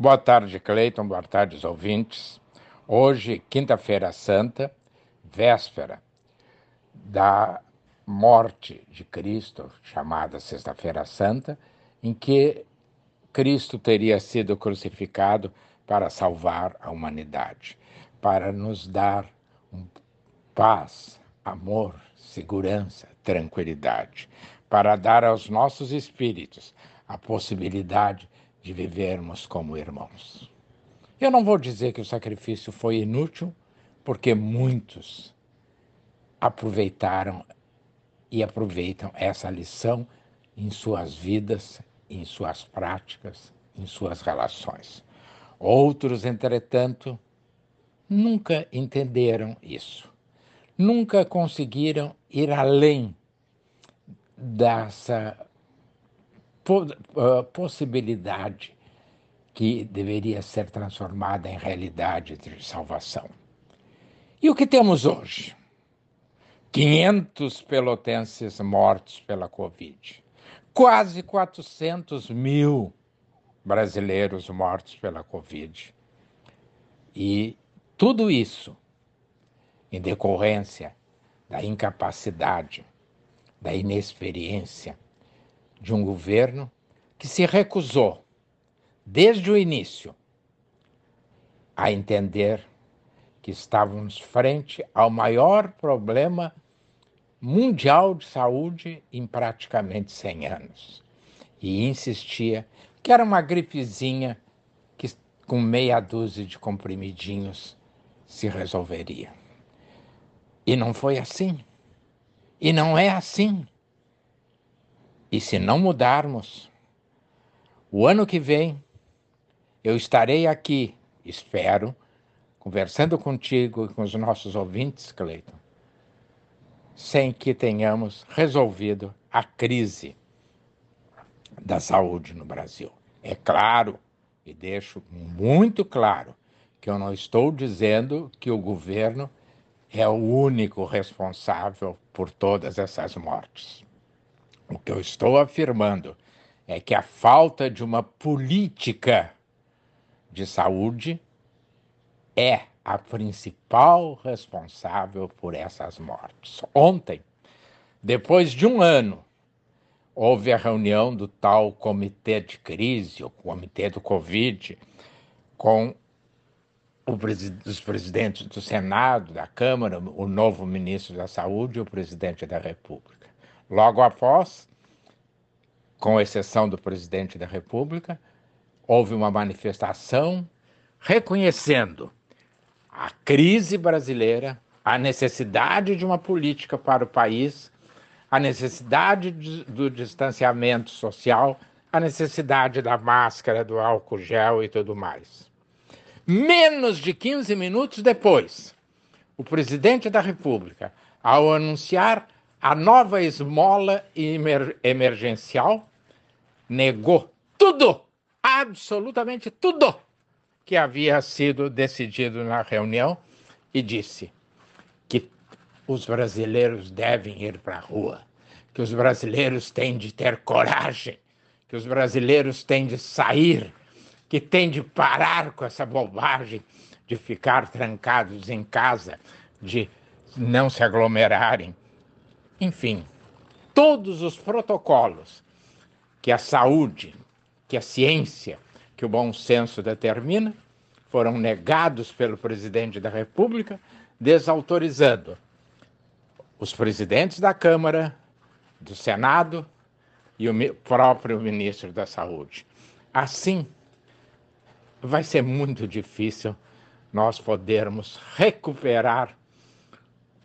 Boa tarde, Cleiton. Boa tarde, os ouvintes. Hoje, quinta-feira santa, véspera da morte de Cristo, chamada Sexta-feira Santa, em que Cristo teria sido crucificado para salvar a humanidade, para nos dar paz, amor, segurança, tranquilidade, para dar aos nossos espíritos a possibilidade de vivermos como irmãos. Eu não vou dizer que o sacrifício foi inútil, porque muitos aproveitaram e aproveitam essa lição em suas vidas, em suas práticas, em suas relações. Outros, entretanto, nunca entenderam isso. Nunca conseguiram ir além dessa possibilidade que deveria ser transformada em realidade de salvação. E o que temos hoje? 500 pelotenses mortos pela Covid, quase 400 mil brasileiros mortos pela Covid. E tudo isso em decorrência da incapacidade, da inexperiência de um governo que se recusou, desde o início, a entender que estávamos frente ao maior problema mundial de saúde em praticamente 100 anos. E insistia que era uma gripezinha que com meia dúzia de comprimidinhos se resolveria. E não foi assim. E não é assim. E se não mudarmos, o ano que vem eu estarei aqui, espero, conversando contigo e com os nossos ouvintes, Cleiton, sem que tenhamos resolvido a crise da saúde no Brasil. É claro, e deixo muito claro, que eu não estou dizendo que o governo é o único responsável por todas essas mortes. O que eu estou afirmando é que a falta de uma política de saúde é a principal responsável por essas mortes. Ontem, depois de um ano, houve a reunião do tal comitê de crise, o comitê do Covid, com os presidentes do Senado, da Câmara, o novo ministro da Saúde e o presidente da República. Logo após, com exceção do presidente da República, houve uma manifestação reconhecendo a crise brasileira, a necessidade de uma política para o país, a necessidade de, do distanciamento social, a necessidade da máscara, do álcool gel e tudo mais. Menos de 15 minutos depois, o presidente da República, ao anunciar a nova esmola emer emergencial, negou tudo, absolutamente tudo, que havia sido decidido na reunião e disse que os brasileiros devem ir para a rua, que os brasileiros têm de ter coragem, que os brasileiros têm de sair que tem de parar com essa bobagem de ficar trancados em casa, de não se aglomerarem. Enfim, todos os protocolos que a saúde, que a ciência, que o bom senso determina, foram negados pelo presidente da República, desautorizando os presidentes da Câmara, do Senado e o próprio ministro da Saúde. Assim, vai ser muito difícil nós podermos recuperar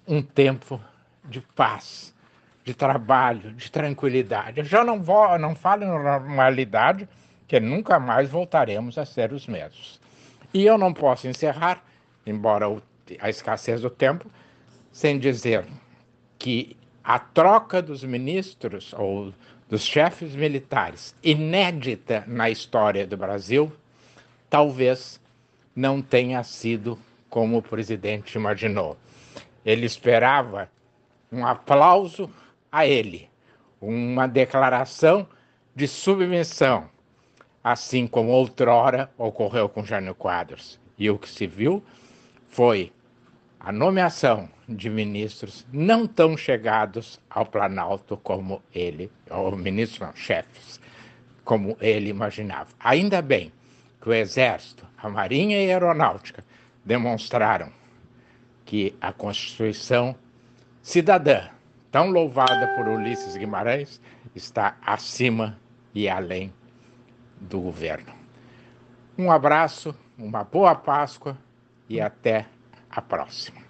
um tempo de paz, de trabalho, de tranquilidade. Eu já não, vou, não falo em normalidade, que nunca mais voltaremos a ser os mesmos. E eu não posso encerrar, embora a escassez do tempo, sem dizer que a troca dos ministros ou dos chefes militares, inédita na história do Brasil, talvez não tenha sido como o presidente imaginou. Ele esperava um aplauso a ele, uma declaração de submissão assim como outrora ocorreu com Jânio Quadros. E o que se viu foi a nomeação de ministros não tão chegados ao Planalto como ele, ou ministros não, chefes, como ele imaginava. Ainda bem que o Exército, a Marinha e a Aeronáutica demonstraram que a Constituição cidadã, tão louvada por Ulisses Guimarães, está acima e além do governo. Um abraço, uma boa Páscoa e até a próxima.